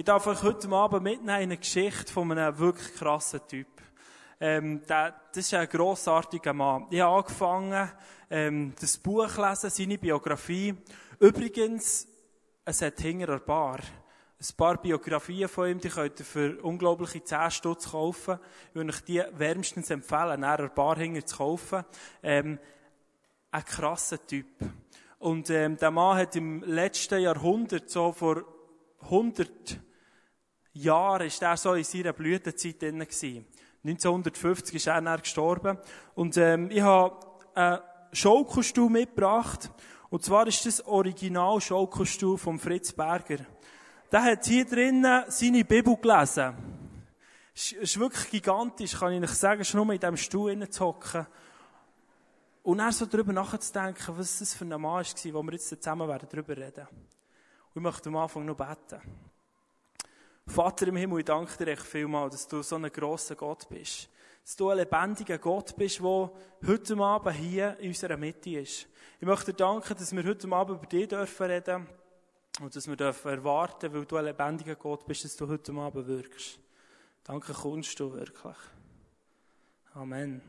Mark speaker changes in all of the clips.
Speaker 1: Ich darf euch heute Abend mitnehmen in eine Geschichte von einem wirklich krassen Typ. Ähm, der, das ist ein grossartiger Mann. Ich habe angefangen, ähm, das Buch zu lesen, seine Biografie. Übrigens, es hat hinter ein paar. Ein paar Biografien von ihm, die könnt ihr für unglaubliche 10 Stutz kaufen. Ich würde euch die wärmstens empfehlen, ein paar hinter zu kaufen. Ähm, ein krasser Typ. Und ähm, der Mann hat im letzten Jahrhundert, so vor 100 Jahren, ist er so in seiner Blütezeit drin gewesen. 1950 ist er dann gestorben. Und ähm, ich habe ein Showkostüm mitgebracht. Und zwar ist das Original-Showkostüm von Fritz Berger. Der hat hier drinnen seine Bibel gelesen. Es ist wirklich gigantisch, kann ich euch sagen, schon nur in diesem Stuhl zu hocken. Und dann so darüber nachzudenken, was das für ein Mann war, wo wir jetzt zusammen werden darüber reden. Und ich möchte am Anfang noch beten. Vater im Himmel, ich danke dir echt vielmal, dass du so ein grosser Gott bist. Dass du ein lebendiger Gott bist, der heute Abend hier in unserer Mitte ist. Ich möchte dir danken, dass wir heute Abend über dich dürfen reden und dass wir dürfen erwarten, weil du ein lebendiger Gott bist, dass du heute Abend wirkst. Danke kommst du wirklich. Amen.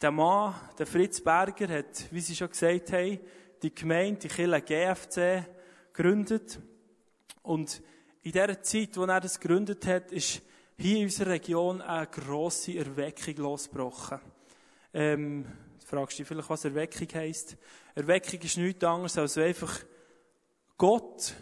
Speaker 1: Der Mann, der Fritz Berger, hat, wie Sie schon gesagt haben, die Gemeinde, die Kirche GFC gegründet. Und in dieser Zeit, wo er das gegründet hat, ist hier in unserer Region eine grosse Erweckung losgebrochen. Ähm, du fragst dich vielleicht, was Erweckung heisst. Erweckung ist nichts anderes, als einfach Gott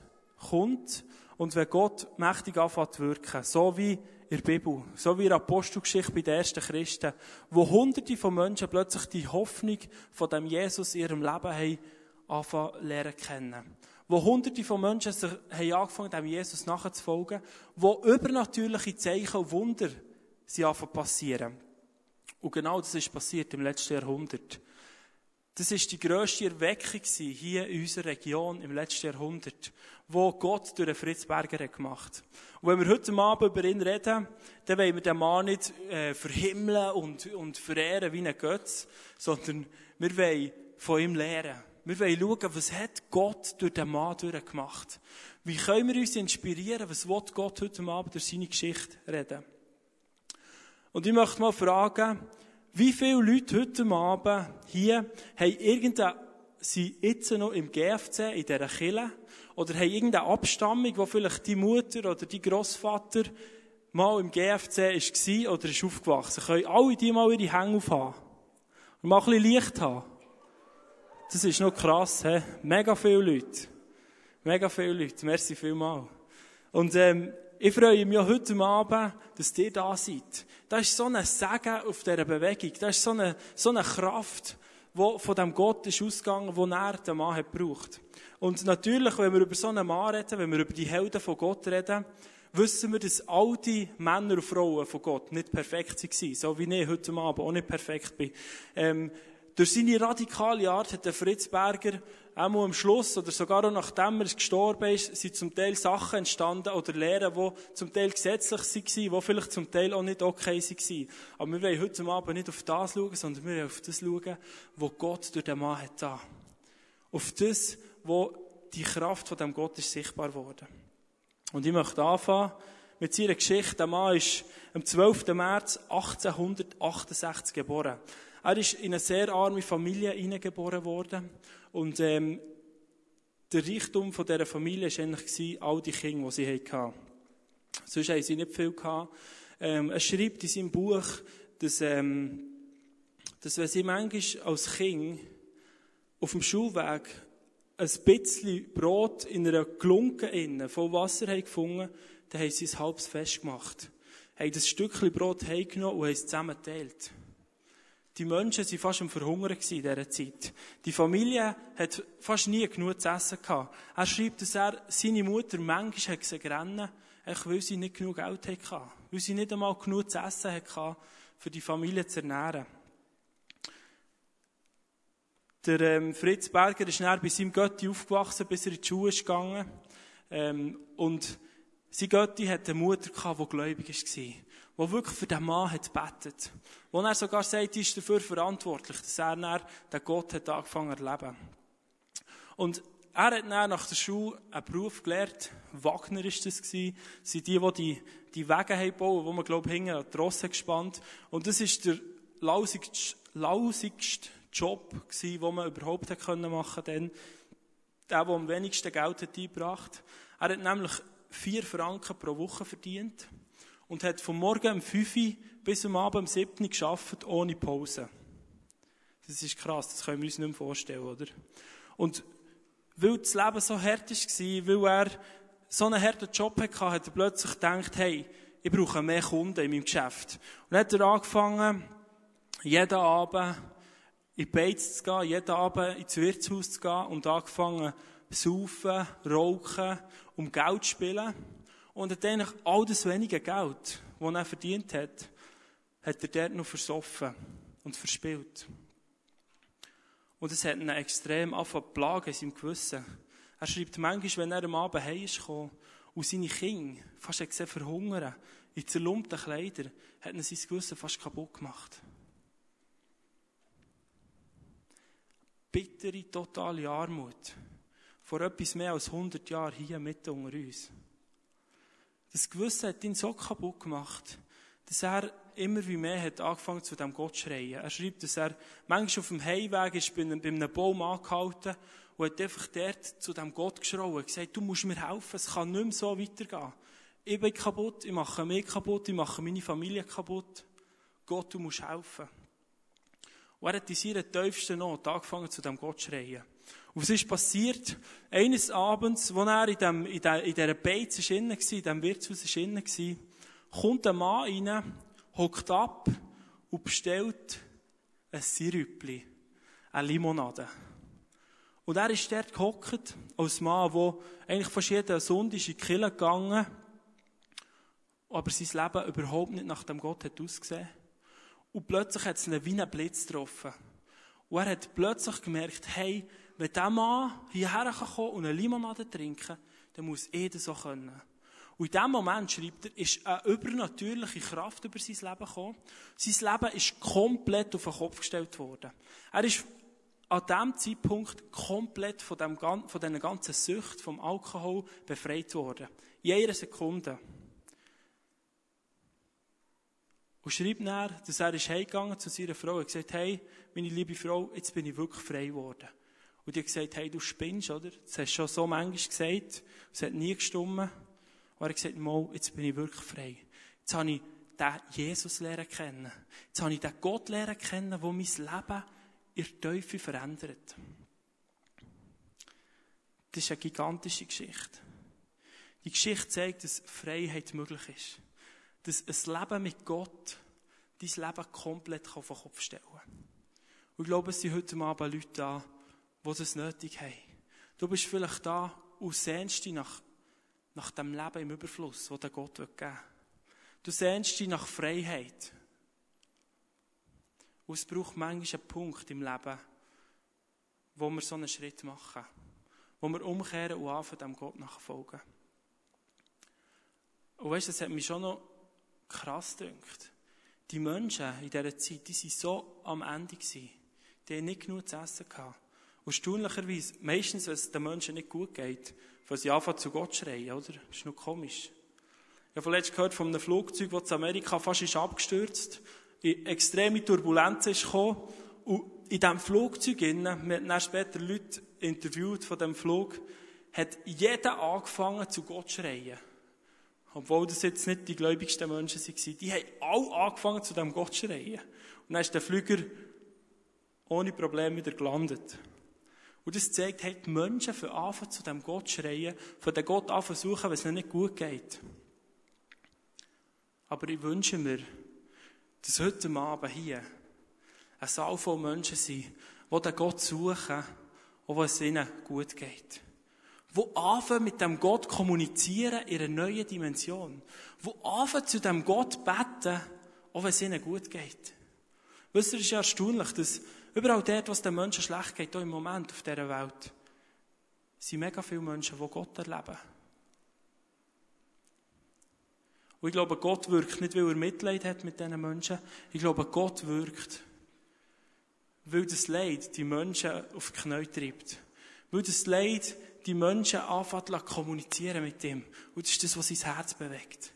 Speaker 1: kommt und wenn Gott mächtig anfängt zu wirken, so wie in der Bibel, so wie in der Apostelgeschichte bei den ersten Christen, wo hunderte von Menschen plötzlich die Hoffnung von dem Jesus in ihrem Leben haben anfangen lernen kennen. Wo hunderte von Menschen sich haben angefangen, dem Jesus nachzufolgen, wo übernatürliche Zeichen und Wunder sie anfangen passieren. Und genau das ist passiert im letzten Jahrhundert. Das ist die grösste Erweckung hier in unserer Region im letzten Jahrhundert, wo Gott durch Fritz Berger gemacht hat. Und wenn wir heute Abend über ihn reden, dann wollen wir den Mann nicht äh, verhimmeln und, und verehren wie einen Götz, sondern wir wollen von ihm lernen. Wir wollen schauen, was hat Gott durch den Mann durchgemacht. Wie können wir uns inspirieren? Was will Gott heute Abend durch seine Geschichte reden? Und ich möchte mal fragen, wie viele Leute heute Abend hier haben irgendeine, sind jetzt noch im GFC, in dieser Kille, oder haben irgendeine Abstammung, wo vielleicht die Mutter oder die Großvater mal im GFC war oder ist aufgewachsen. Können alle die mal ihre Hänge aufhaben? Und mal ein bisschen Licht haben? Das ist noch krass, he? Mega viele Leute. Mega viele Leute. Merci vielmal. Und, ähm, ich freue mich auch heute Abend, dass ihr da seid. Da ist so ein Segen auf dieser Bewegung. Da ist so eine, so eine Kraft, die von dem Gott ist ausgegangen, wo er den Mann hat gebraucht. Und natürlich, wenn wir über so einen Mann reden, wenn wir über die Helden von Gott reden, wissen wir, dass all die Männer und Frauen von Gott nicht perfekt waren. So wie ich heute Abend auch nicht perfekt bin. Ähm, durch seine radikale Art hat der Fritz Berger einmal am Schluss oder sogar auch nachdem er gestorben ist, sind zum Teil Sachen entstanden oder Lehren, die zum Teil gesetzlich waren, die vielleicht zum Teil auch nicht okay waren. Aber wir wollen heute Abend nicht auf das schauen, sondern wir wollen auf das schauen, was Gott durch den Mann hat. Auf das, wo die Kraft von dem Gott ist sichtbar wurde. Und ich möchte anfangen mit seiner Geschichte. Der Mann ist am 12. März 1868 geboren. Er ist in eine sehr arme Familie hineingeboren worden. Und, ähm, der Reichtum von dieser Familie war eigentlich all die Kinder, die sie hatten. Sonst haben sie nicht viel gehabt. Ähm, er schreibt in seinem Buch, dass, ähm, dass wenn sie manchmal als Kind auf dem Schulweg ein bisschen Brot in einer Glunke innen voll Wasser haben gefunden, dann haben sie ein halbes Fest gemacht. Haben das Stückchen Brot heimgenommen und haben es zusammen geteilt. Die Menschen waren fast am Verhungern in dieser Zeit. Die Familie hat fast nie genug zu essen gehabt. Er schreibt, dass er seine Mutter manchmal hat rennen weil sie nicht genug Geld hatte. Weil sie nicht einmal genug zu essen hatte, für die Familie zu ernähren. Der ähm, Fritz Berger ist dann bei seinem Götti aufgewachsen, bis er in die Schule ist gegangen. Ähm, und sein Götti hatte eine Mutter gehabt, die gläubig war der wirklich für den Mann hat betet. Wo er sogar sagt, er ist dafür verantwortlich, dass er dann den Gott hat angefangen zu erleben. Und er hat dann nach der Schule einen Beruf gelernt. Wagner war das gewesen. Das sind die, die die, die Wege bauen, wo man, glaube ich, hinten an die Rosse gespannt. Und das ist der lausigste, lausigste Job gewesen, den man überhaupt hätte machen können. Der, der am wenigsten Geld hat eingebracht. Er hat nämlich vier Franken pro Woche verdient und hat vom Morgen um 5 Uhr bis am Abend um 7 Uhr gearbeitet, ohne Pause. Das ist krass, das können wir uns nicht mehr vorstellen, oder? Und weil das Leben so hart war, weil er so einen harten Job hatte, hat er plötzlich gedacht, hey, ich brauche mehr Kunden in meinem Geschäft. Und dann hat er angefangen, jeden Abend in die Beiz zu gehen, jeden Abend ins Wirtshaus zu gehen und angefangen, saufen, rauchen, um Geld zu spielen. Und hat eigentlich all das wenige Geld, das er verdient hat, hat er dort noch versoffen und verspielt. Und es hat ihn extrem angefangen plagen in seinem Gewissen. Er schreibt manchmal, wenn er am Abend heim ist gekommen und seine Kinder fast gesehen verhungern, in zerlumpten Kleidern, hat er sein Gewissen fast kaputt gemacht. Bittere, totale Armut. Vor etwas mehr als 100 Jahren hier mitten unter uns. Das Gewissen hat ihn so kaputt gemacht, dass er immer wie mehr hat angefangen zu dem Gott zu schreien. Er schreibt, dass er manchmal auf dem Heimweg ist, bei einem, bei einem Baum angehalten und hat einfach dort zu dem Gott geschrauen gesagt, du musst mir helfen, es kann nicht mehr so weitergehen. Ich bin kaputt, ich mache mich kaputt, ich mache meine Familie kaputt. Gott, du musst helfen. Und er hat in seiner tiefsten Not angefangen, zu dem Gott zu schreien. Und was ist passiert? Eines Abends, wo er in, dem, in, der, in dieser Beiz war, in diesem Wirtshaus war, kommt ein Mann rein hockt ab und bestellt ein Sirüppli, eine Limonade. Und er ist dort gehockt, als Mann, der eigentlich jeden Sonntag in die Kirche gegangen aber sein Leben überhaupt nicht nach dem Gott hat ausgesehen. Und plötzlich hat es einen Blitz getroffen. Und er hat plötzlich gemerkt, hey, wenn dieser Mann hierher kommen und eine Limonade trinken dann muss er das auch können. Und in diesem Moment, schreibt er, ist eine übernatürliche Kraft über sein Leben gekommen. Sein Leben ist komplett auf den Kopf gestellt worden. Er ist an diesem Zeitpunkt komplett von, dem, von diesen ganzen Süchten, vom Alkohol befreit worden. Jede Sekunde. Und schreibt dann, dass er ist heimgegangen zu seiner Frau und gesagt, hey, meine liebe Frau, jetzt bin ich wirklich frei geworden. Und die hat gesagt, hey, du spinnst, oder? Das hast du schon so manchmal gesagt. Es hat nie gestummen. Und er hat gesagt, mal, jetzt bin ich wirklich frei. Jetzt habe ich den Jesus lernen kennen. Jetzt habe ich den Gott lernen kennen, der mein Leben in der Teufel verändert. Das ist eine gigantische Geschichte. Die Geschichte zeigt, dass Freiheit möglich ist. Dass ein Leben mit Gott dein Leben komplett auf den Kopf stellen kann. Und ich glaube, es sind heute Abend Leute da, die das nötig haben. Du bist vielleicht da und sehnst dich nach nach dem Leben im Überfluss, das der Gott geben will. Du sehnst dich nach Freiheit. Und es braucht manchmal einen Punkt im Leben, wo wir so einen Schritt machen. Wo wir umkehren und anfangen, dem Gott nachfolgen. Und weißt du, das hat mich schon noch krass gedacht. Die Menschen in dieser Zeit, die waren so am Ende. Gewesen. Die haben nicht genug zu essen gehabt. Und erstaunlicherweise, meistens, wenn es den Menschen nicht gut geht, weil sie anfangen zu Gott schreien, oder? Das ist noch komisch. Ich habe vorletzt gehört von einem Flugzeug, das in Amerika fast ist abgestürzt, in extreme Turbulenzen ist gekommen, und in diesem Flugzeug, wir haben dann später Leute interviewt von diesem Flug, hat jeder angefangen zu Gott schreien. Obwohl das jetzt nicht die gläubigsten Menschen waren. Die haben alle angefangen zu dem Gott schreien. Und dann ist der Flüger ohne Probleme wieder gelandet. Und das zeigt, hey, die Menschen für anfangen zu dem Gott schreien, von dem Gott anfangen suchen, wenn es ihnen nicht gut geht. Aber ich wünsche mir, dass heute Abend hier ein Saal von Menschen sind, die den Gott suchen, wenn es ihnen gut geht. Wo anfangen mit dem Gott kommunizieren in einer neuen Dimension. Wo anfangen zu dem Gott beten, auch wenn es ihnen gut geht. Wisst ihr, es ist ja erstaunlich, dass Überall dort, was den Menschen schlecht geht, auch im Moment auf dieser Welt, sind mega viele Menschen, die Gott erleben. Und ich glaube, Gott wirkt nicht, weil er Mitleid hat mit diesen Menschen. Ich glaube, Gott wirkt, weil das Leid die Menschen auf die Knie treibt. Weil das Leid die Menschen anfangen zu kommunizieren mit ihm. Und das ist das, was sein Herz bewegt.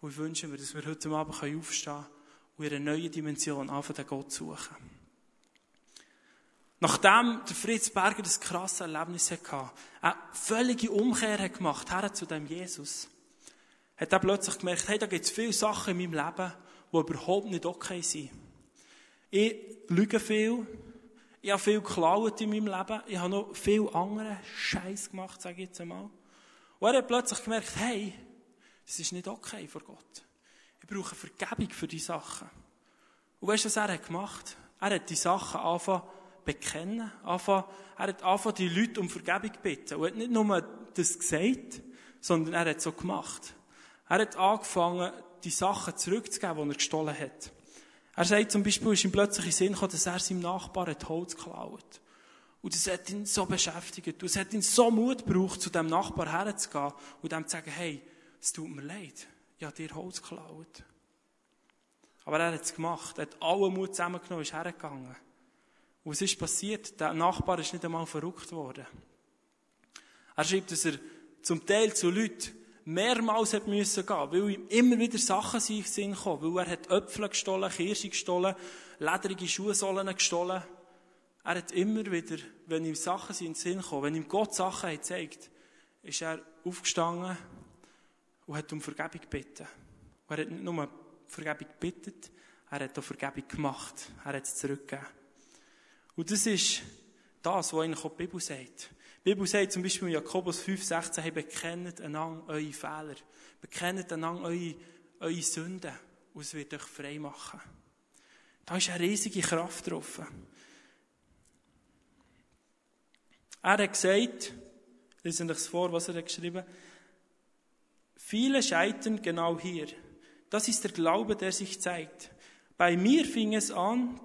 Speaker 1: Und ich wünsche mir, dass wir heute Abend aufstehen können und in einer neuen Dimension anfangen, Gott zu suchen. Nachdem der Fritz Berger das krasse Erlebnis hatte, eine völlige Umkehr hat gemacht, her zu dem Jesus, hat er plötzlich gemerkt, hey, da gibt es viele Sachen in meinem Leben, die überhaupt nicht okay sind. Ich lüge viel, ich habe viel geklaut in meinem Leben, ich habe noch viel anderen Scheiß gemacht, sage ich jetzt einmal. Und er hat plötzlich gemerkt, hey, das ist nicht okay vor Gott. Ich brauche Vergebung für die Sachen. Und weißt du, was er hat gemacht? Er hat die Sachen angefangen bekennen, angefangen, er hat angefangen, die Leute um Vergebung zu bitten. Und er hat nicht nur das gesagt, sondern er hat es so gemacht. Er hat angefangen, die Sachen zurückzugeben, die er gestohlen hat. Er sagt zum Beispiel, ist ihm plötzlich in Sinn gekommen, dass er seinem Nachbarn Holz geklaut Und das hat ihn so beschäftigt. Und es hat ihn so Mut gebraucht, zu dem Nachbar herzugehen und ihm zu sagen, hey, es tut mir leid, ich habe dir Holz geklaut. Aber er hat es gemacht. Er hat allen Mut zusammengenommen, ist hergegangen. Und was ist passiert? Der Nachbar ist nicht einmal verrückt worden. Er schreibt, dass er zum Teil zu Leuten mehrmals hat müssen gehen, weil ihm immer wieder Sachen in den Sinn kommen, weil er hat Äpfel gestohlen, Kirsche gestohlen, lederige Schuhsohlen gestohlen. Er hat immer wieder, wenn ihm Sachen in den Sinn kommen, wenn ihm Gott Sachen hat gezeigt, ist er aufgestanden und hat um Vergebung gebeten. Und er hat nicht nur Vergebung gebeten, er hat auch Vergebung gemacht. Er hat es zurückgegeben. Und das ist das, was eigentlich auch die Bibel sagt. Die Bibel sagt zum Beispiel in Jakobus 5, 16, hey, bekennt einander eure Fehler. Bekennt einander eure, eure Sünden. Und es wird euch frei machen. Da ist eine riesige Kraft drauf. Er hat gesagt, lesen euch vor, was er geschrieben hat, viele scheitern genau hier. Das ist der Glaube, der sich zeigt. Bei mir fing es an,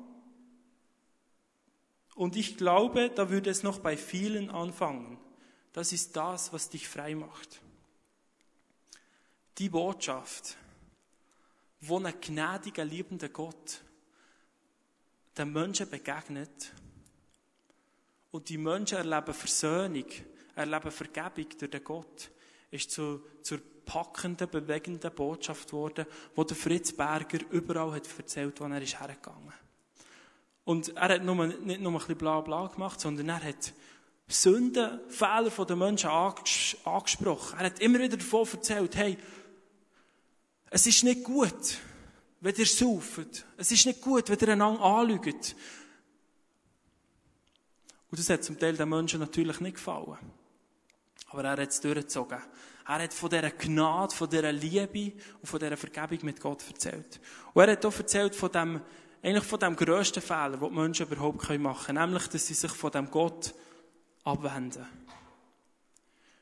Speaker 1: und ich glaube, da würde es noch bei vielen anfangen. Das ist das, was dich frei macht. Die Botschaft, wo ein gnädiger, liebender Gott den Menschen begegnet und die Menschen erleben Versöhnung, erleben Vergebung durch den Gott, ist zu, zur packenden, bewegenden Botschaft geworden, wo der Fritz Berger überall hat erzählt, wo er ist hergegangen. Und er hat nur, nicht nur ein bisschen bla bla gemacht, sondern er hat Sünden, Fehler der Menschen angesprochen. Er hat immer wieder davon erzählt, hey, es ist nicht gut, wenn ihr sauft. Es ist nicht gut, wenn ihr einander anlügt. Und das hat zum Teil den Menschen natürlich nicht gefallen. Aber er hat es durchgezogen. Er hat von dieser Gnade, von dieser Liebe und von dieser Vergebung mit Gott erzählt. Und er hat auch erzählt von dem eigentlich von dem grössten Fehler, den die Menschen überhaupt machen können. Nämlich, dass sie sich von dem Gott abwenden.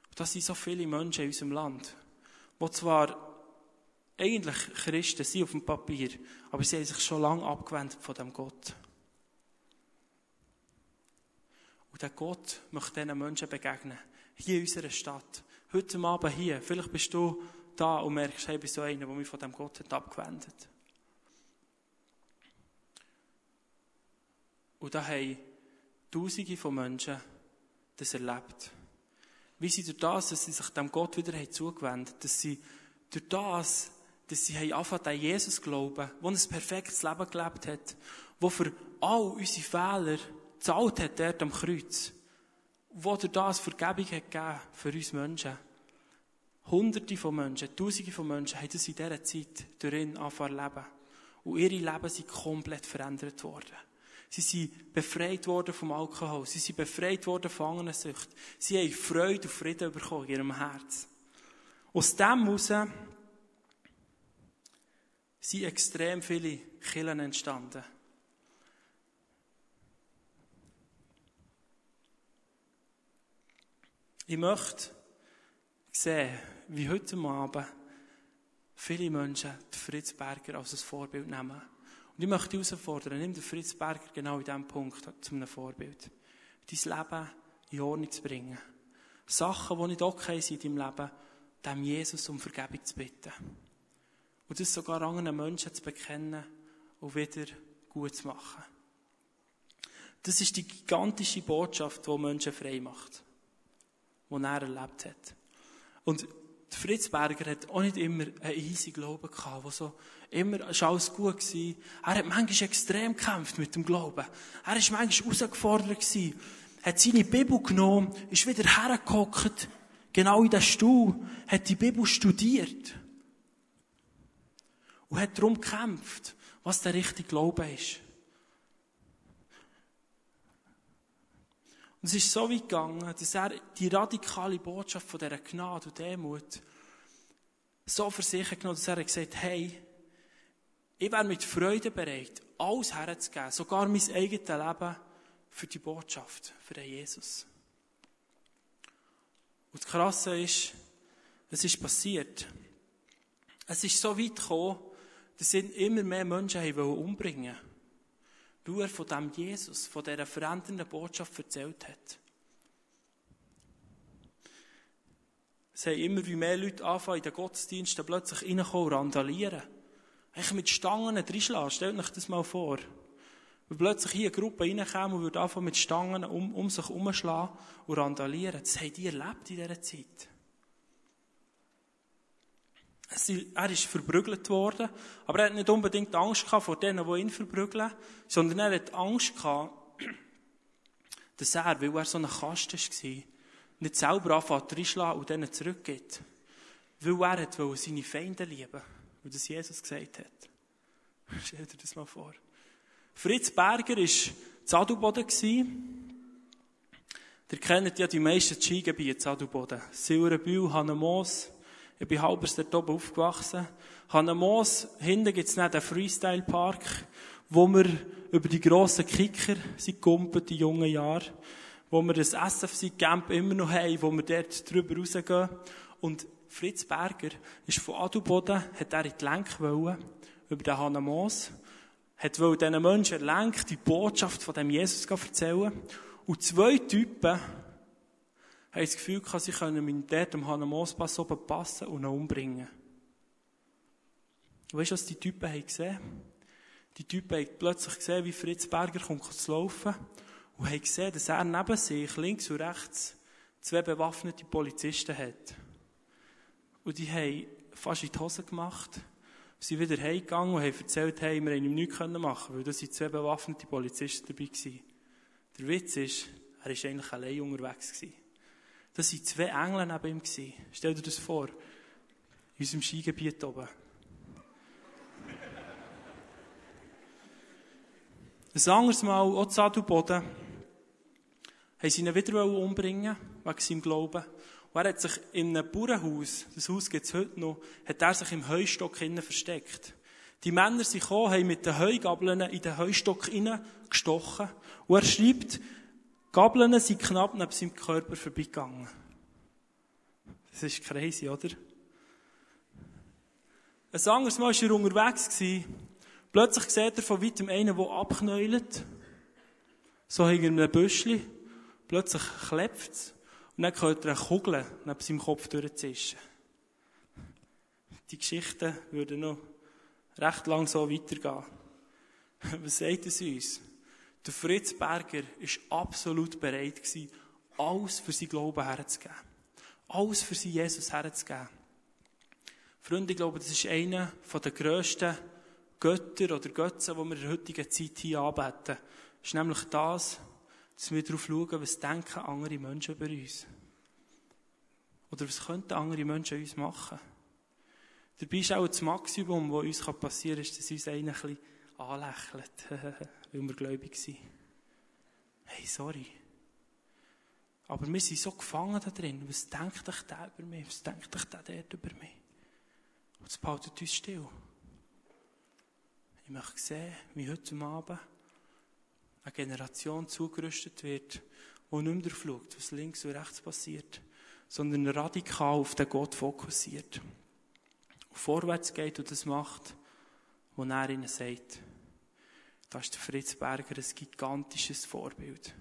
Speaker 1: Und das sind so viele Menschen in unserem Land, die zwar eigentlich Christen sind auf dem Papier, aber sie haben sich schon lange abgewendet von dem Gott. Und der Gott möchte diesen Menschen begegnen. Hier in unserer Stadt. Heute Abend hier. Vielleicht bist du da und merkst, hey, ich bin so einer, der mich von dem Gott hat abgewendet hat. Und da haben Tausende von Menschen das erlebt. Wie sie durch das, dass sie sich dem Gott wieder zugewendet haben, dass sie durch das, dass sie haben angefangen an Jesus glauben, der ein perfektes Leben gelebt hat, der für all unsere Fehler gezahlt hat dort am Kreuz, wo durch das Vergebung hat gegeben für uns Menschen. Hunderte von Menschen, Tausende von Menschen haben das in dieser Zeit durch ihn angefangen leben. Und ihre Leben sind komplett verändert worden. Sie sind befreit worden vom Alkohol. Sie sind befreit worden von Angensucht. Sie haben Freude und Frieden bekommen in ihrem Herz. Aus dem heraus sind extrem viele Killen entstanden. Ich möchte sehen, wie heute Abend viele Menschen Fritz Berger als ein Vorbild nehmen. Und ich möchte dich herausfordern, nimm den Fritz Berger genau in diesem Punkt zu einem Vorbild. Dein Leben in Ordnung zu bringen. Sachen, die nicht okay sind in deinem Leben, dem Jesus um Vergebung zu bitten. Und das sogar anderen Menschen zu bekennen und wieder gut zu machen. Das ist die gigantische Botschaft, die Menschen frei macht. Die er erlebt hat. Und Fritz Berger hat auch nicht immer einen easy Glauben gehabt, wo so immer ist alles gut gewesen. Er hat manchmal extrem gekämpft mit dem Glauben. Er ist manchmal herausgefordert gewesen, hat seine Bibel genommen, ist wieder hergehockt, genau in den Stuhl, hat die Bibel studiert. Und hat darum gekämpft, was der richtige Glaube ist. Und es ist so weit gegangen, dass er die radikale Botschaft von dieser Gnade und Demut so für sich genommen, dass er gesagt hat, hey, ich wäre mit Freude bereit, alles herzugeben, sogar mein eigenes Leben für die Botschaft, für den Jesus. Und das Krasse ist, es ist passiert. Es ist so weit gekommen, dass immer mehr Menschen umbringen wollten weil er von dem Jesus, von dieser verändernden Botschaft erzählt hat. Es haben immer wie mehr Leute anfangen, in den Gottesdiensten plötzlich reinkommen und randalieren. Eigentlich mit Stangen reinschlagen. Stellt euch das mal vor. Wenn plötzlich hier eine Gruppe reinkommen und würde anfangen mit Stangen um, um sich herumschlagen und randalieren. Das haben die erlebt in dieser Zeit er ist verprügelt worden, aber er hat nicht unbedingt Angst gehabt vor denen, die ihn verprügeln, sondern er hat Angst gehabt, dass er, weil er so ein Kasten war, nicht selber anfängt reinschlagen und denen zurückgeht. Weil er hat seine Feinde lieben, wie das Jesus gesagt hat. Stell dir das mal vor. Fritz Berger war Zadelboden. Ihr kennt ja die meisten Skigebiete Zadelboden. Silberbühl, Hannemoos, ich bin halbers dort oben aufgewachsen. Moos, hinten gibt's dann den Freestyle-Park, wo wir über die grossen Kicker sind gumpet, die jungen Jahre, wo wir das SFC-Camp immer noch haben, wo wir dort drüber rausgehen. Und Fritz Berger ist von Adelboden, hat er in die Lenk wollen, über den Hanna Moos, hat wohl diesen Menschen erlenkt, die Botschaft von dem Jesus erzählen. Und zwei Typen, haben das Gefühl gehabt, sie können mich dort am Hannah-Moos-Pass oben passen und ihn umbringen. weißt du, was die Typen haben gesehen? Die Typen haben plötzlich gesehen, wie Fritz Berger kommt zu laufen und haben gesehen, dass er neben sich links und rechts zwei bewaffnete Polizisten hat. Und die haben fast in die Hose gemacht, sind wieder heimgegangen und haben erzählt, hey, wir haben ihm nichts machen weil da sind zwei bewaffnete Polizisten dabei gewesen. Der Witz ist, er war eigentlich allein unterwegs gewesen. Das waren zwei Engel neben ihm. Stell dir das vor. In unserem Skigebiet oben. Ein anderes Mal, auch Zadelboden, haben sie ihn wieder umbringen wegen seinem Glauben. Und er hat sich in einem Bauernhaus, das Haus gibt es heute noch, hat er sich im Heustock versteckt. Die Männer sind gekommen, haben mit den Heugabeln in den Heustock gestochen. Und er schreibt, Gabeln sind knapp neben seinem Körper vorbeigegangen. Das ist crazy, oder? Ein anderes Mal war er unterwegs. Plötzlich sieht er von weitem einen, der abknäult. So hinter einem Büschli. Plötzlich klebt es. Und dann hört er eine Kugel neben seinem Kopf durchzischen. Die Geschichten würden noch recht lang so weitergehen. Was sagt es uns? Der Fritz Berger war absolut bereit, alles für sein Glauben herzugeben. Alles für sein Jesus herzugeben. Freunde, ich glaube, das ist einer der grössten Götter oder Götzen, die wir in der heutigen Zeit hier anbeten. Das ist nämlich das, dass wir darauf schauen, was denken andere Menschen über uns. Oder was könnten andere Menschen uns machen? Dabei ist auch das Maximum, was uns passieren kann, ist, dass uns einer ein bisschen anlächelt, weil wir gläubig sind. Hey, sorry. Aber wir sind so gefangen da drin. Was denkt euch der über mich? Was denkt euch der dort über mich? Und es behaltet uns still. Ich möchte sehen, wie heute Abend eine Generation zugerüstet wird, die nicht mehr schaut, was links und rechts passiert, sondern radikal auf den Gott fokussiert. Und vorwärts geht und das macht, was er ihnen sagt. Da ist Fritz Berger ein gigantisches Vorbild.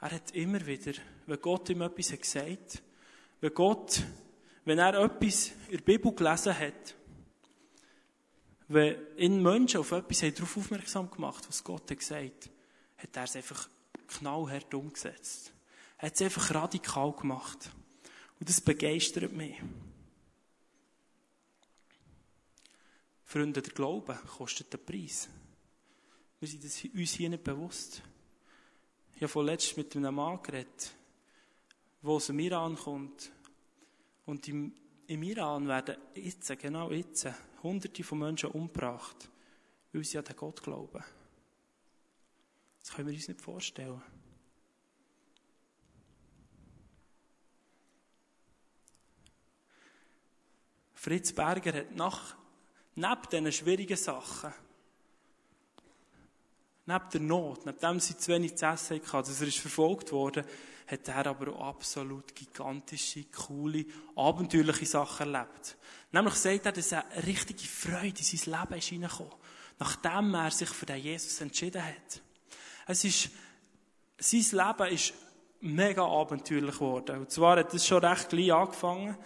Speaker 1: Er hat immer wieder, wenn Gott ihm etwas hat gesagt, wenn Gott, wenn er etwas in der Bibel gelesen hat, wenn ihn Menschen auf etwas darauf aufmerksam gemacht was Gott hat gesagt, hat er es einfach knallhart umgesetzt. Er hat es einfach radikal gemacht. Und das begeistert mich. Freunde, der Glaube kostet den Preis. Wir sind uns hier nicht bewusst. Ich habe vorletzt mit einem Mann geredet, wo es im Iran kommt. Und im, im Iran werden jetzt, genau jetzt, hunderte von Menschen umgebracht, weil sie an den Gott glauben. Das können wir uns nicht vorstellen. Fritz Berger hat nach, neben diesen schwierigen Sachen, neben der Not, neben sie zu wenig zu essen hatten, dass er ist verfolgt wurde, hat er aber auch absolut gigantische, coole, abenteuerliche Sachen erlebt. Nämlich sagt er, dass er eine richtige Freude in sein Leben ist reingekommen, nachdem er sich für den Jesus entschieden hat. Es ist, sein Leben ist mega abenteuerlich geworden. Und zwar hat es schon recht klein angefangen.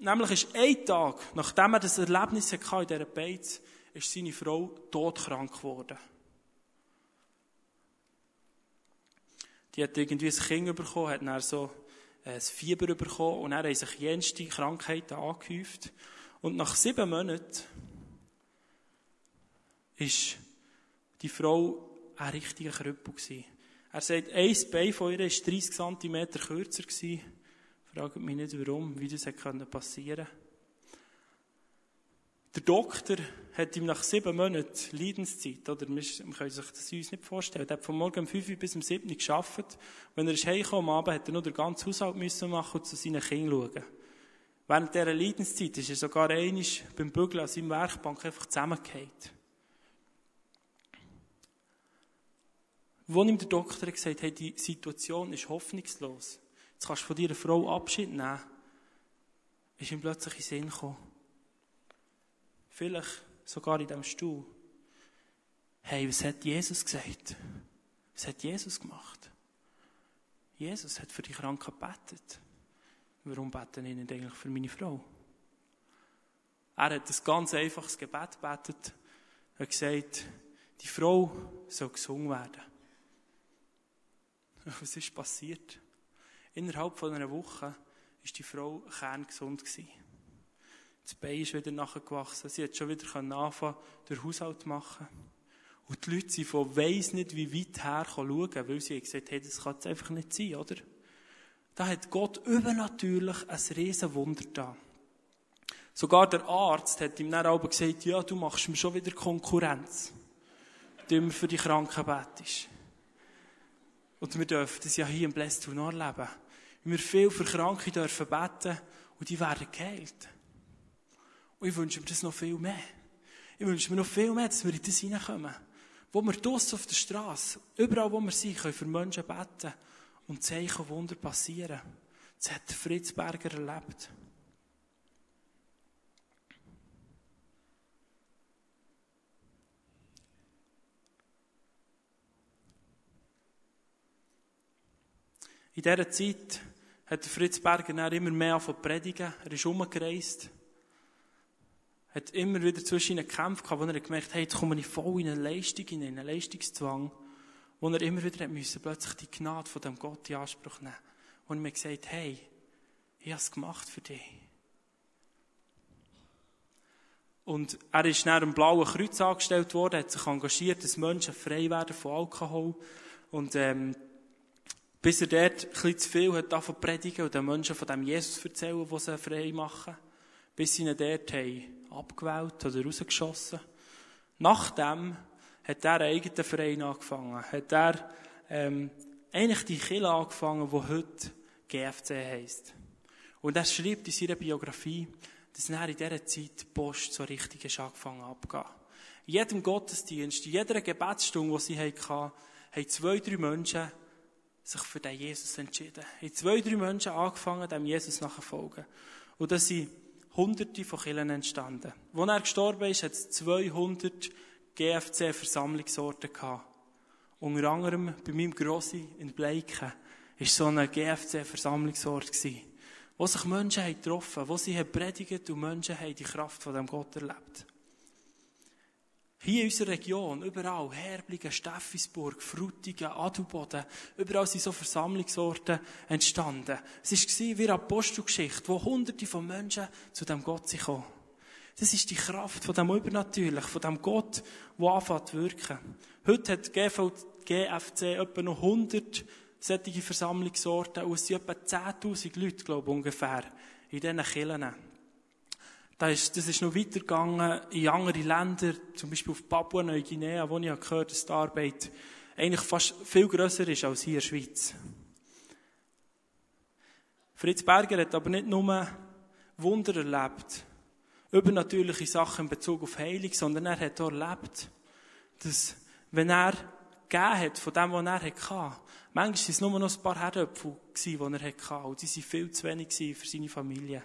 Speaker 1: Nämlich ist ein Tag, nachdem er das Erlebnis hatte in dieser Beiz, ist seine Frau todkrank geworden. Die hat irgendwie ein Kind bekommen, hat dann so äh, ein Fieber bekommen und dann haben sich jenste Krankheiten angehäuft. Und nach sieben Monaten ist die Frau ein richtiger Krüppel gewesen. Er sagt, ein Bein von ihr war 30 cm kürzer. Fragt mich nicht warum, wie das passieren konnte. Der Doktor hat ihm nach sieben Monaten Leidenszeit, oder, man kann sich das uns nicht vorstellen, er hat von morgen um 5 Uhr bis um 7 Uhr gearbeitet. Wenn er heimkam am Abend, hat er nur den ganzen Haushalt müssen machen und zu seinen Kindern schauen. Während dieser Leidenszeit ist er sogar einmal beim Bügeln an seinem Werkbank einfach zusammengefallen. Wo ihm der Doktor gesagt hat, die Situation ist hoffnungslos. Jetzt kannst du von deiner Frau Abschied nehmen. Ist ihm plötzlich in den Sinn gekommen. Vielleicht sogar in diesem Stuhl. Hey, was hat Jesus gesagt? Was hat Jesus gemacht? Jesus hat für die Kranken gebetet. Warum beten ich nicht eigentlich für meine Frau? Er hat ein ganz einfaches Gebet gebetet. Er hat gesagt, die Frau soll gesungen werden. Was ist passiert? Innerhalb von einer Woche ist die Frau kerngesund gewesen. Das Bein ist wieder nachgewachsen. Sie hat schon wieder anfangen, den Haushalt zu machen. Und die Leute sind von weiss nicht wie weit her schauen, weil sie gesagt haben, das kann jetzt einfach nicht sein, oder? Da hat Gott übernatürlich ein riesen Wunder da. Sogar der Arzt hat ihm dann auch gesagt, ja, du machst mir schon wieder Konkurrenz. Du für die Kranken betest. Und wir dürfen das ja hier im Blessed to Nord leben. Wir viel für Kranke dürfen beten und die werden geheilt. Und ich wünsche mir das noch viel mehr. Ich wünsche mir noch viel mehr, dass wir in das hineinkommen. Wo wir draussen auf der Straße, überall wo wir sind, können für Menschen beten und Zeichen und Wunder passieren. Das hat Fritz Berger erlebt. In dieser Zeit hat Fritz Berger immer mehr von predigen. Er ist umgereist. Hat immer wieder zwischen ihnen gekämpft, wo er gemerkt hat, jetzt komme ich voll in eine Leistung, in einen Leistungszwang. Wo er immer wieder müssen, plötzlich die Gnade von dem Gott in Anspruch nehmen. Er mir gesagt hat, hey, ich habe es gemacht für dich. Und er ist nach dem Blauen Kreuz angestellt worden, hat sich engagiert, dass Menschen frei werden von Alkohol. Und, ähm, bis er dort ein bisschen zu viel hat davon predigen und den Menschen von dem Jesus erzählen, die sie frei machen. Bis sie ihn dort haben abgewählt oder rausgeschossen. Nachdem hat er einen eigenen Verein angefangen. Hat er, ähm, eigentlich die Kille angefangen, die heute GFC heisst. Und er schreibt in seiner Biografie, dass er in dieser Zeit die Post so richtig ist angefangen abzugehen. In jedem Gottesdienst, in jeder Gebetsstunde, die sie hatten, haben zwei, drei Menschen sich für den Jesus entschieden. Haben zwei, drei Menschen angefangen, dem Jesus nachzufolgen. Und das sind hunderte von Kirchen entstanden. Als er gestorben ist, hat es 200 GFC-Versammlungsorte gehabt. Unter anderem bei meinem Grossi in Bleiken war so ein GFC-Versammlungsort wo sich Menschen haben getroffen haben, wo sie haben predigt und Menschen haben die Kraft von dem Gott erlebt. Hier in unserer Region, überall, Herblingen, Steffisburg, Frutigen, Adelboden, überall sind so Versammlungsorte entstanden. Es war wie eine Apostelgeschichte, wo hunderte von Menschen zu dem Gott sind gekommen. Das ist die Kraft von dem Übernatürlichen, von dem Gott, der anfängt zu wirken. Heute hat GFC etwa noch 100 solche Versammlungsorte und es sind etwa 10.000 Leute, glaube ich, ungefähr, in diesen Kirchen. Das ist, das ist noch weitergegangen in andere Länder, zum Beispiel auf Papua-Neuguinea, wo ich gehört habe, dass die Arbeit eigentlich fast viel grösser ist als hier in der Schweiz. Fritz Berger hat aber nicht nur Wunder erlebt, übernatürliche Sachen in Bezug auf Heilung, sondern er hat auch erlebt, dass, wenn er gegeben hat von dem, was er hatte, manchmal waren es nur noch ein paar Herdöpfel, die er hatte, und die waren viel zu wenig für seine Familie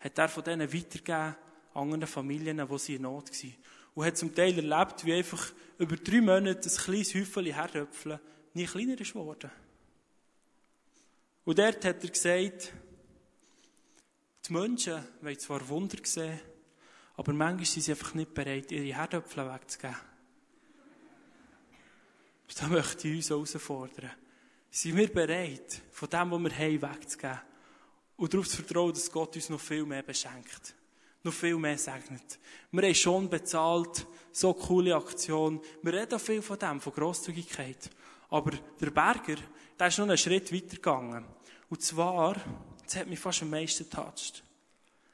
Speaker 1: hat er von denen weitergegeben anderen Familien, die sie in Not waren. Und hat zum Teil erlebt, wie einfach über drei Monate ein kleines Häufchen Herdöpfel nie kleiner ist geworden. Und dort hat er gesagt, die Menschen wollen zwar Wunder sehen, aber manchmal sind sie einfach nicht bereit, ihre Herdöpfel wegzugeben. Und da möchte ich uns herausfordern. Sind wir bereit, von dem, was wir haben, wegzugeben? Und darauf zu vertrauen, dass Gott uns noch viel mehr beschenkt. Noch viel mehr segnet. Wir haben schon bezahlt, so coole Aktion. Wir reden viel von dem, von Grosszügigkeit. Aber der Berger, der ist noch einen Schritt weiter gegangen. Und zwar, das hat mich fast am meisten getoucht.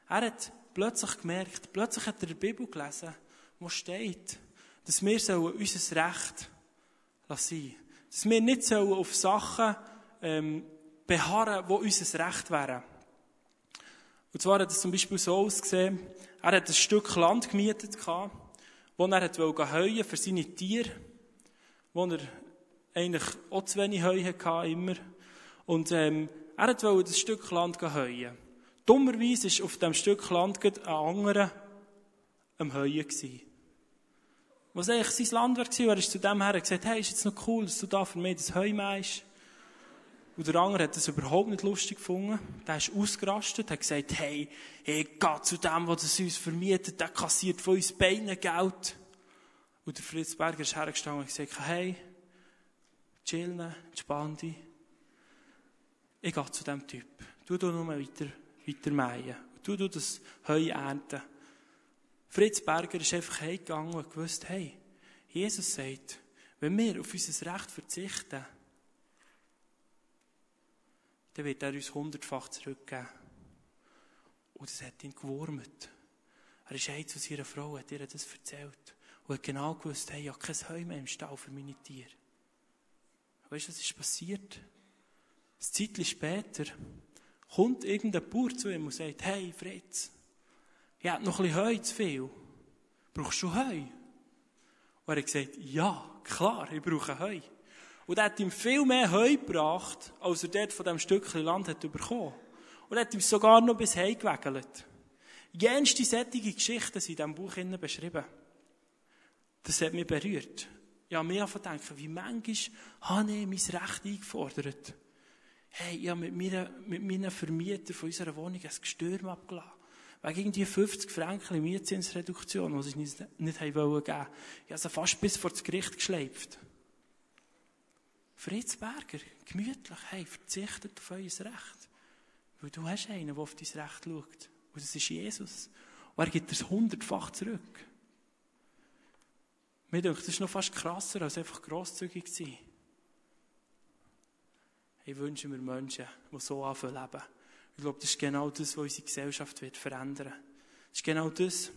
Speaker 1: Er hat plötzlich gemerkt, plötzlich hat er die Bibel gelesen, wo steht, dass wir sollen unser Recht lassen. Dass wir nicht sollen auf Sachen ähm, beharren, die unser Recht wären. Und zwar hat es zum Beispiel so ausgesehen, er hat ein Stück Land gemietet, wo er wollte heuen für seine Tiere, wo er eigentlich auch zu wenig Heu hatte, immer. Und, ähm, er wollte das Stück Land heuen. Dummerweise war auf diesem Stück Land ein anderer am Heuen. Gewesen. Was eigentlich sein Land war, er ist zu dem her gesagt, hey, ist jetzt noch cool, dass du da für mich das Heu meinst. Und der andere hat das überhaupt nicht lustig gefunden. Der ist ausgerastet, hat gesagt, hey, ich gehe zu dem, der das uns vermietet, der kassiert von uns Beine Geld. Und der Fritz Berger ist hergestanden und gesagt, hey, chillen, entspann dich. Ich gehe zu dem Typ. Du du nur weiter, weiter mähen. Du du das Heu ernten. Fritz Berger ist einfach heimgegangen und gewusst, hey, Jesus sagt, wenn wir auf unser Recht verzichten, dann wird er uns hundertfach zurückgeben. Und das hat ihn gewurmt. Er ist heim zu seiner Frau, hat ihr das erzählt. Und hat genau gewusst, hey, ich habe kein Heu mehr im Stall für meine Tiere. Weißt du, was ist passiert? Ein Zeitchen später kommt irgendein Bauer zu ihm und sagt, hey, Fritz, ich habe noch ein bisschen Heu zu viel. Brauchst du Heu? Und er hat gesagt, ja, klar, ich brauche Heu. Und er hat ihm viel mehr Heu gebracht, als er dort von diesem Stückchen Land hat bekommen. Und er hat ihm sogar noch bis Heu gewegelt. Jenste sättige Geschichten sind in diesem Buch beschrieben. Das hat mich berührt. Habe mir einfach gedacht, wie manchmal habe ich mein Recht eingefordert. Hey, ich habe mit, meiner, mit meinen Vermietern von unserer Wohnung ein Gestürm abgelassen. Wegen irgendwie 50 Franken Mietzinsreduktion, die sie nicht, nicht geben wollten. Ich habe sie fast bis vor das Gericht geschleift. Fritz Berger, gemütlich, hey, verzichtet auf euer Recht. Weil du hast einen, der auf dein Recht schaut. Und das ist Jesus. Und er gibt es hundertfach zurück. Mir denke, das ist noch fast krasser, als einfach grosszügig zu sein. Ich wünsche mir Menschen, die so anfangen leben. Ich glaube, das ist genau das, was unsere Gesellschaft wird verändern Das ist genau das,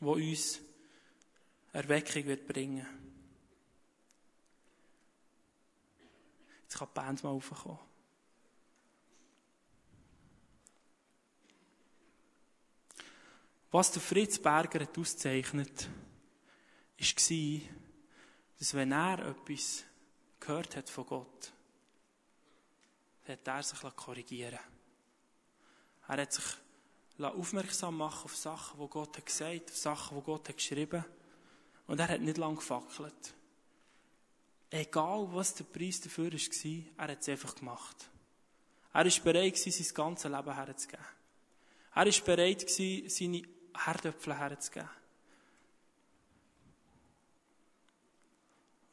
Speaker 1: was uns Erweckung wird bringen Jetzt kann die Band mal raufkommen. Was Fritz Berger hat auszeichnet, war, dass wenn er etwas gehört hat von Gott, hat er sich korrigieren Er hat sich aufmerksam machen auf Sachen, die Gott hat gesagt, auf Sachen, die Gott hat geschrieben. Und er hat nicht lange gefackelt. Egal, was der Preis dafür war, er hat es einfach gemacht. Er war bereit, sein ganzes Leben herzugeben. Er war bereit, seine Herdöpfel herzugeben.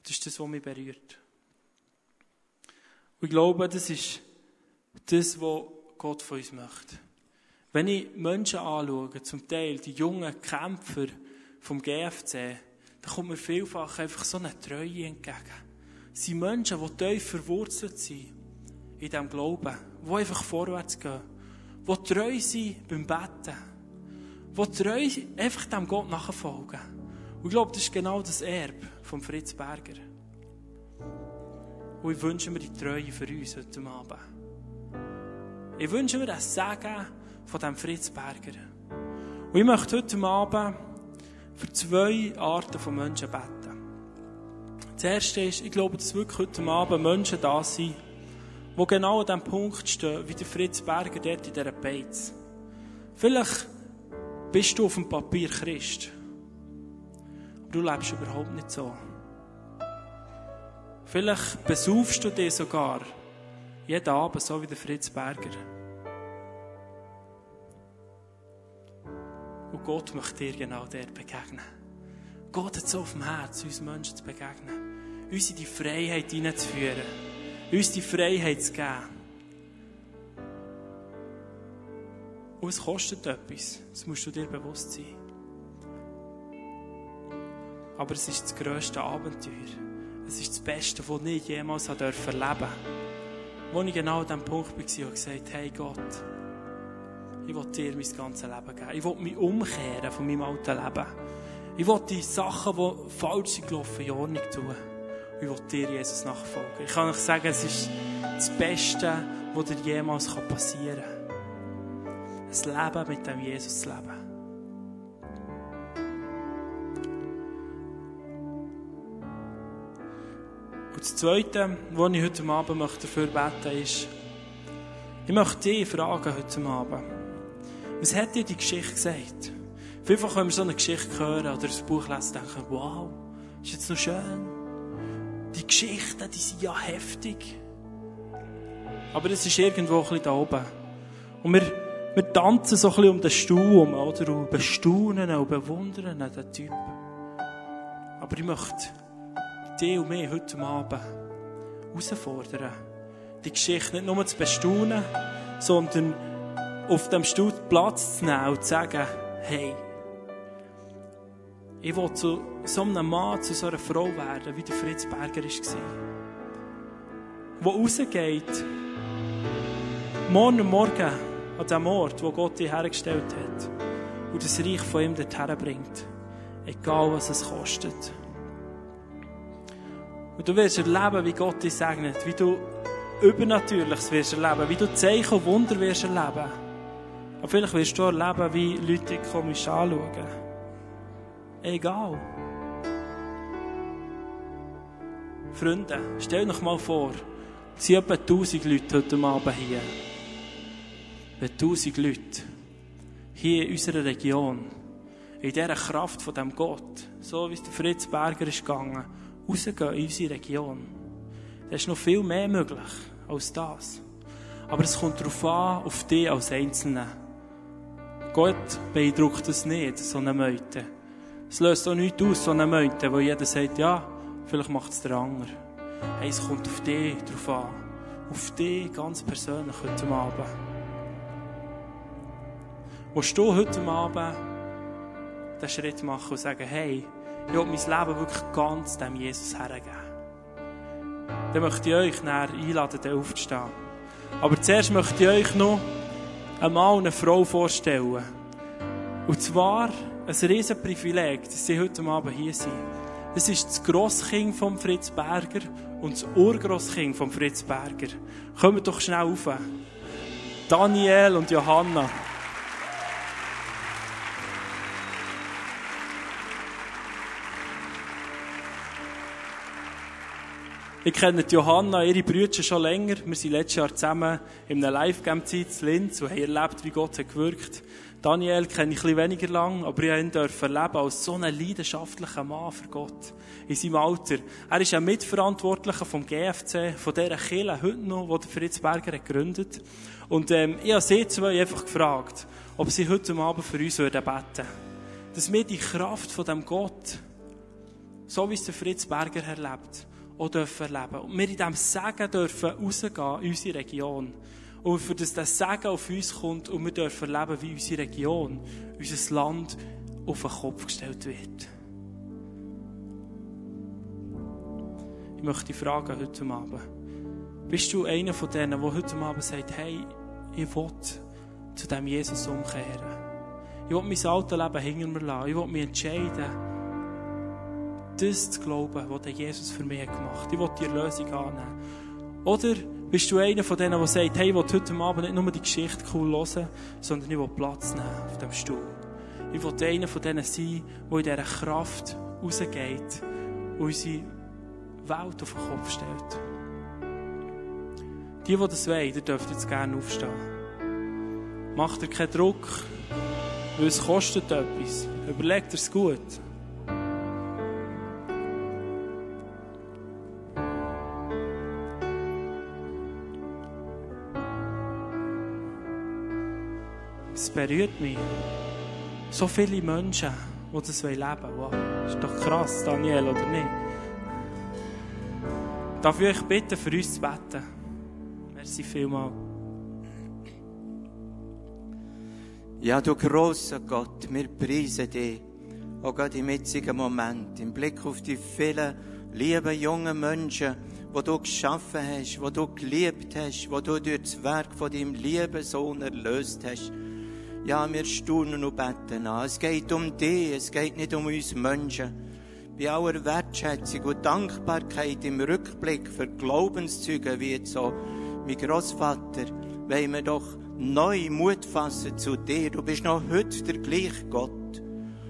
Speaker 1: Das ist das, was mich berührt. Und ich glaube, das ist das, was Gott von uns möchte. Wenn ich Menschen anschaue, zum Teil die jungen Kämpfer vom GFC, dann kommt mir vielfach einfach so eine Treue entgegen. Es sind Menschen, die tief verwurzelt sind in diesem Glauben, die einfach vorwärts gehen, die treu sind beim Betten, die treu einfach dem Gott nachfolgen. Und ich glaube, das ist genau das Erbe von Fritz Berger. Und ich wünsche mir die Treue für uns heute Abend. Ich wünsche mir das Segen von dem Fritz Berger. Und ich möchte heute Abend für zwei Arten von Menschen beten. Das erste ist, ich glaube, dass wirklich heute Abend Menschen da sind, die genau an dem Punkt stehen, wie der Fritz Berger dort in dieser Beiz. Vielleicht bist du auf dem Papier Christ, aber du lebst überhaupt nicht so. Vielleicht besaufst du dich sogar jeden Abend, so wie der Fritz Berger. Und Gott möchte dir genau dort begegnen. Gott hat so auf dem Herz, uns Menschen zu begegnen. Uns in die Freiheit hineinzuführen. Uns die Freiheit zu geben. Und es kostet etwas. Das musst du dir bewusst sein. Aber es ist das grösste Abenteuer. Es ist das Beste, was ich jemals erleben durfte. Wo ich genau an diesem Punkt war und gesagt hey Gott, ich will dir mein ganzes Leben geben. Ich will mich umkehren von meinem alten Leben. Ich will die Sachen, die falsch sind gelaufen, in Ordnung tun. Ich will dir, Jesus, nachfolgen. Ich kann euch sagen, es ist das Beste, was dir jemals passieren kann. Ein Leben mit dem Jesus zu leben. Und das Zweite, was ich heute Abend dafür beten möchte, ist, ich möchte dich fragen heute Abend, was hat dir die Geschichte gesagt? Vielfach, wenn wir so eine Geschichte hören oder ein Buch lesen, denken wir, wow, ist jetzt noch schön. Die Geschichten, die sind ja heftig. Aber es ist irgendwo ein bisschen da oben. Und wir, wir tanzen so ein bisschen um den Stuhl herum, oder? Und bestaunen und bewundern den Typ. Aber ich möchte dich und mich heute Abend herausfordern, die Geschichte nicht nur zu bestaunen, sondern auf dem Stuhl Platz zu nehmen und zu sagen, hey, ich will zu so einem Mann, zu so einer Frau werden, wie der Fritz Berger war. Der rausgeht, morgen und morgen an dem Ort, wo Gott dich hergestellt hat, und das Reich von ihm dorthin bringt. Egal, was es kostet. Und du wirst erleben, wie Gott dich segnet, wie du Übernatürliches wirst erleben, wie du Zeichen und Wunder wirst erleben. Aber vielleicht wirst du erleben, wie Leute komisch anschauen. Egal. Freunde, stell euch mal vor, es sind etwa 1000 Leute heute Abend hier. Wenn 1000 Leute hier in unserer Region, in dieser Kraft von dem Gott, so wie es der Fritz Berger ist gegangen, rausgehen in unsere Region, dann ist noch viel mehr möglich als das. Aber es kommt darauf an, auf dich als Einzelnen. Gott beeindruckt es nicht, so eine Meute. Es löst auch nichts aus, so eine Meute, wo jeder sagt, ja, vielleicht macht es der andere. Hey, es kommt auf dich drauf an. Auf dich ganz persönlich heute Abend. Willst du heute Abend den Schritt machen und sagen, hey, ich will mein Leben wirklich ganz dem Jesus hergeben. Dann möchte ich euch nachher einladen, aufzustehen. Aber zuerst möchte ich euch noch einen Mann und eine Frau vorstellen. Und zwar ein riesen Privileg, dass sie heute Abend hier sind. Es ist das Grosskind von Fritz Berger und das Urgrosskind von Fritz Berger. Kommt doch schnell rauf. Daniel und Johanna. Ich kenne Johanna, ihre Brüder schon länger. Wir sind letztes Jahr zusammen in einer Live-Game-Zeit in Linz und haben erlebt, wie Gott hat gewirkt. Daniel kenne ich ein bisschen weniger lang, aber ich durfte ihn erleben als so einen leidenschaftlichen Mann für Gott. In seinem Alter. Er ist ein Mitverantwortlicher vom GFC, von dieser Kirche heute noch, die Fritz Berger hat gegründet. Und, ähm, ich habe sie zwei einfach gefragt, ob sie heute Abend für uns beten würden. Dass wir die Kraft von dem Gott so wie es der Fritz Berger erlebt, auch dürfen erleben. Und wir in diesem Segen dürfen rausgehen in unsere Region. Und für das das Segen auf uns kommt und wir dürfen erleben, wie unsere Region, unser Land auf den Kopf gestellt wird. Ich möchte dich fragen heute Abend. Bist du einer von denen, der heute Abend sagt, hey, ich will zu diesem Jesus umkehren? Ich will mein altes Leben hinter mir lassen. Ich will mich entscheiden, das zu glauben, was Jesus für mich gemacht hat. Ich will die Erlösung annehmen. Oder bist du einer von denen, der sagt, hey, ich will heute Abend nicht nur die Geschichte cool hören, sondern ich will Platz nehmen auf dem Stuhl. Ich will einer von denen sein, der in dieser Kraft rausgeht und unsere Welt auf den Kopf stellt. Die, die das wollen, die dürfen jetzt gerne aufstehen. Macht dir keinen Druck, weil es kostet etwas. Überlegt es gut. Es berührt mich. So viele Menschen, die das leben wollen. Wow, ist doch krass, Daniel, oder nicht? Darf ich euch bitten, für uns zu beten? Merci vielmals.
Speaker 2: Ja, du großer Gott, wir preisen dich. Auch gerade im jetzigen Moment, im Blick auf die vielen lieben jungen Menschen, die du geschaffen hast, die du geliebt hast, die du durch das Werk von deinem lieben Sohn erlöst hast. Ja, wir staunen und beten an. Es geht um dich, es geht nicht um uns Menschen. Bei aller Wertschätzung und Dankbarkeit im Rückblick für Glaubenszüge wie jetzt so mein Großvater, wollen wir doch neu Mut fassen zu dir. Du bist noch heute der gleiche Gott.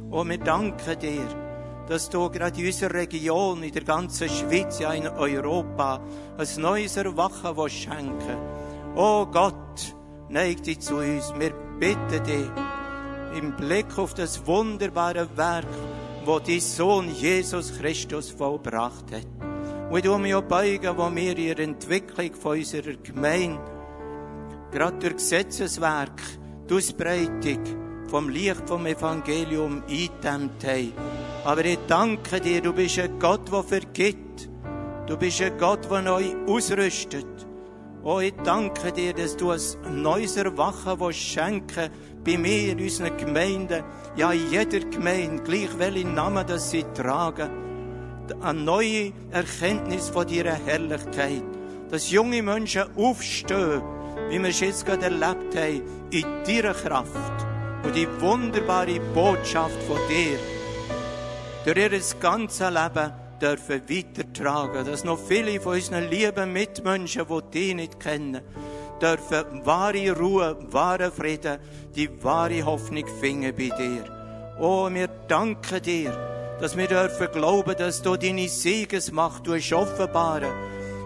Speaker 2: Und wir danken dir, dass du gerade in unserer Region, in der ganzen Schweiz, ja in Europa, ein neues Erwachen willst schenken Oh Gott, neig dich zu uns. Wir bitten dich im Blick auf das wunderbare Werk, wo dein Sohn Jesus Christus vollbracht hat. Und ich mich auch beugen, wo wir in der Entwicklung von unserer Gemeinde, gerade durch Gesetzeswerk, die Ausbreitung vom Licht vom Evangelium eingedämmt haben. Aber ich danke dir, du bist ein Gott, der vergibt. Du bist ein Gott, der neu ausrüstet. Oh, ich danke dir, dass du ein neues Erwachen schenken bei mir, in unseren Gemeinden, ja, in jeder Gemeinde, gleich welchen Namen das sie tragen. Eine neue Erkenntnis von deiner Herrlichkeit. Dass junge Menschen aufstehen, wie wir es jetzt gerade erlebt haben, in deiner Kraft und die wunderbare Botschaft von dir durch ihr ganzes Leben dürfen weitertragen. Dass noch viele von unseren lieben Mitmenschen, die dich nicht kennen, dürfen wahre Ruhe, wahre Frieden, die wahre Hoffnung finden bei dir. Oh, wir danken dir, dass wir dürfen glauben, dass du deine Siegesmacht offenbaren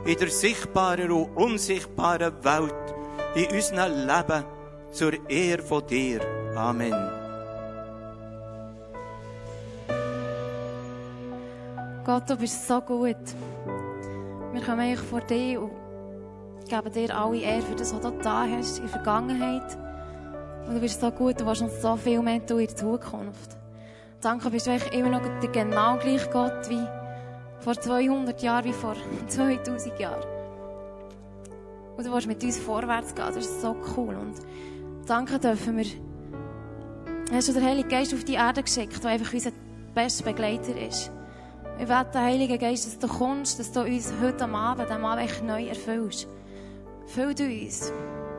Speaker 2: in der sichtbaren und unsichtbaren Welt, in unserem Leben zur Ehre von dir. Amen.
Speaker 3: Gott, du bist so gut. Wir kommen eigentlich vor dir und geben dir alle Ehre für das, was du da hast in der Vergangenheit. Und du bist so gut, du willst uns so viel mehr tun in der Zukunft. Danke, bist du immer noch der genau Gott wie vor 200 Jahren, wie vor 2000 Jahren. Und du willst mit uns vorwärts gehen, das ist so cool. Und danke dürfen wir, hast du den Heiligen Geist auf die Erde geschickt, der einfach unser bester Begleiter ist. Wir beten, Heiliger Geist, dass du kommst, dass du uns heute am Abend, am Abend neu erfüllst. Füll du uns.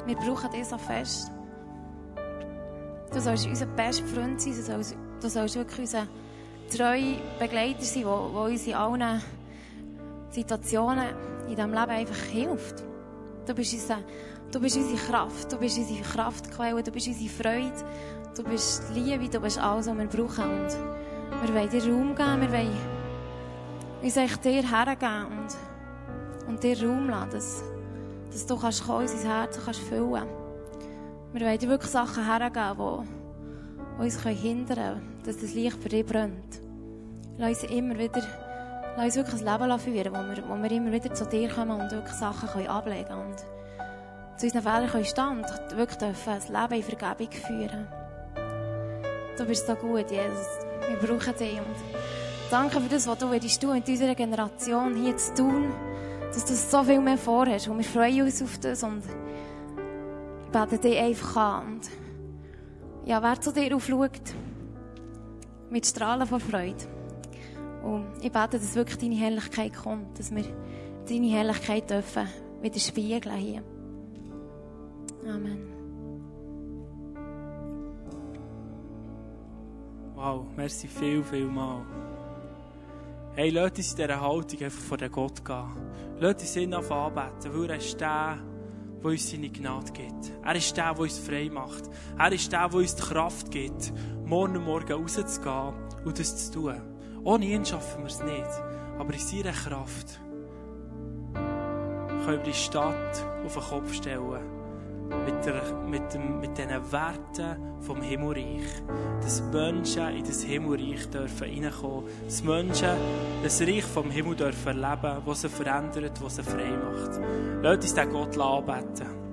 Speaker 3: Wir brauchen dich so fest. Du sollst unser bester Freund sein, du sollst, du sollst wirklich unser treuer Begleiter sein, der uns in allen Situationen in diesem Leben einfach hilft. Du bist, unser, du bist unsere Kraft, du bist unsere Kraftquelle, du bist unsere Freude, du bist Liebe, du bist alles, was wir brauchen. Und wir wollen dir Raum geben, wir wollen uns echt dir hergeben und, und dir Raum lassen, dass, dass du kannst kommen, unser Herz kannst füllen Wir wollen dir wirklich Sachen hergeben, die, die uns hindern können, dass das Licht für dich brennt. Lass uns immer wieder, lass uns wirklich ein Leben führen, wo wir, wo wir immer wieder zu dir kommen und wirklich Sachen können ablegen können und zu unseren Fehlern können stehen und wirklich dürfen ein Leben in Vergebung führen. Du bist so gut, Jesus. Wir brauchen dich und Danke für das, was du willst tun mit unserer Generation hier zu tun, dass du so viel mehr vorhast. Und wir freuen uns auf das und beten dich einfach an. Und ja, wer zu dir aufschaut, mit Strahlen vor Freude. Und ich bete, dass wirklich deine Herrlichkeit kommt, dass wir deine Herrlichkeit dürfen wieder spiegeln hier. Amen.
Speaker 1: Wow, merci viel, viel mal. Hey, lasst uns in dieser Haltung einfach vor den Gott gehen. Lasst uns ihn anbeten, weil er ist der, der uns seine Gnade gibt. Er ist der, der uns frei macht. Er ist der, der uns die Kraft gibt, morgen und morgen rauszugehen und das zu tun. Ohne ihn schaffen wir es nicht. Aber in seiner Kraft können wir die Stadt auf den Kopf stellen mit, der, mit, dem, mit diesen Werten vom Himmelreich. Dass Menschen in das Himmelreich dürfen reinkommen. Dass Menschen das Reich vom Himmel dürfen erleben, das sie verändert, das sie frei macht. Lasst uns den Gott anbeten.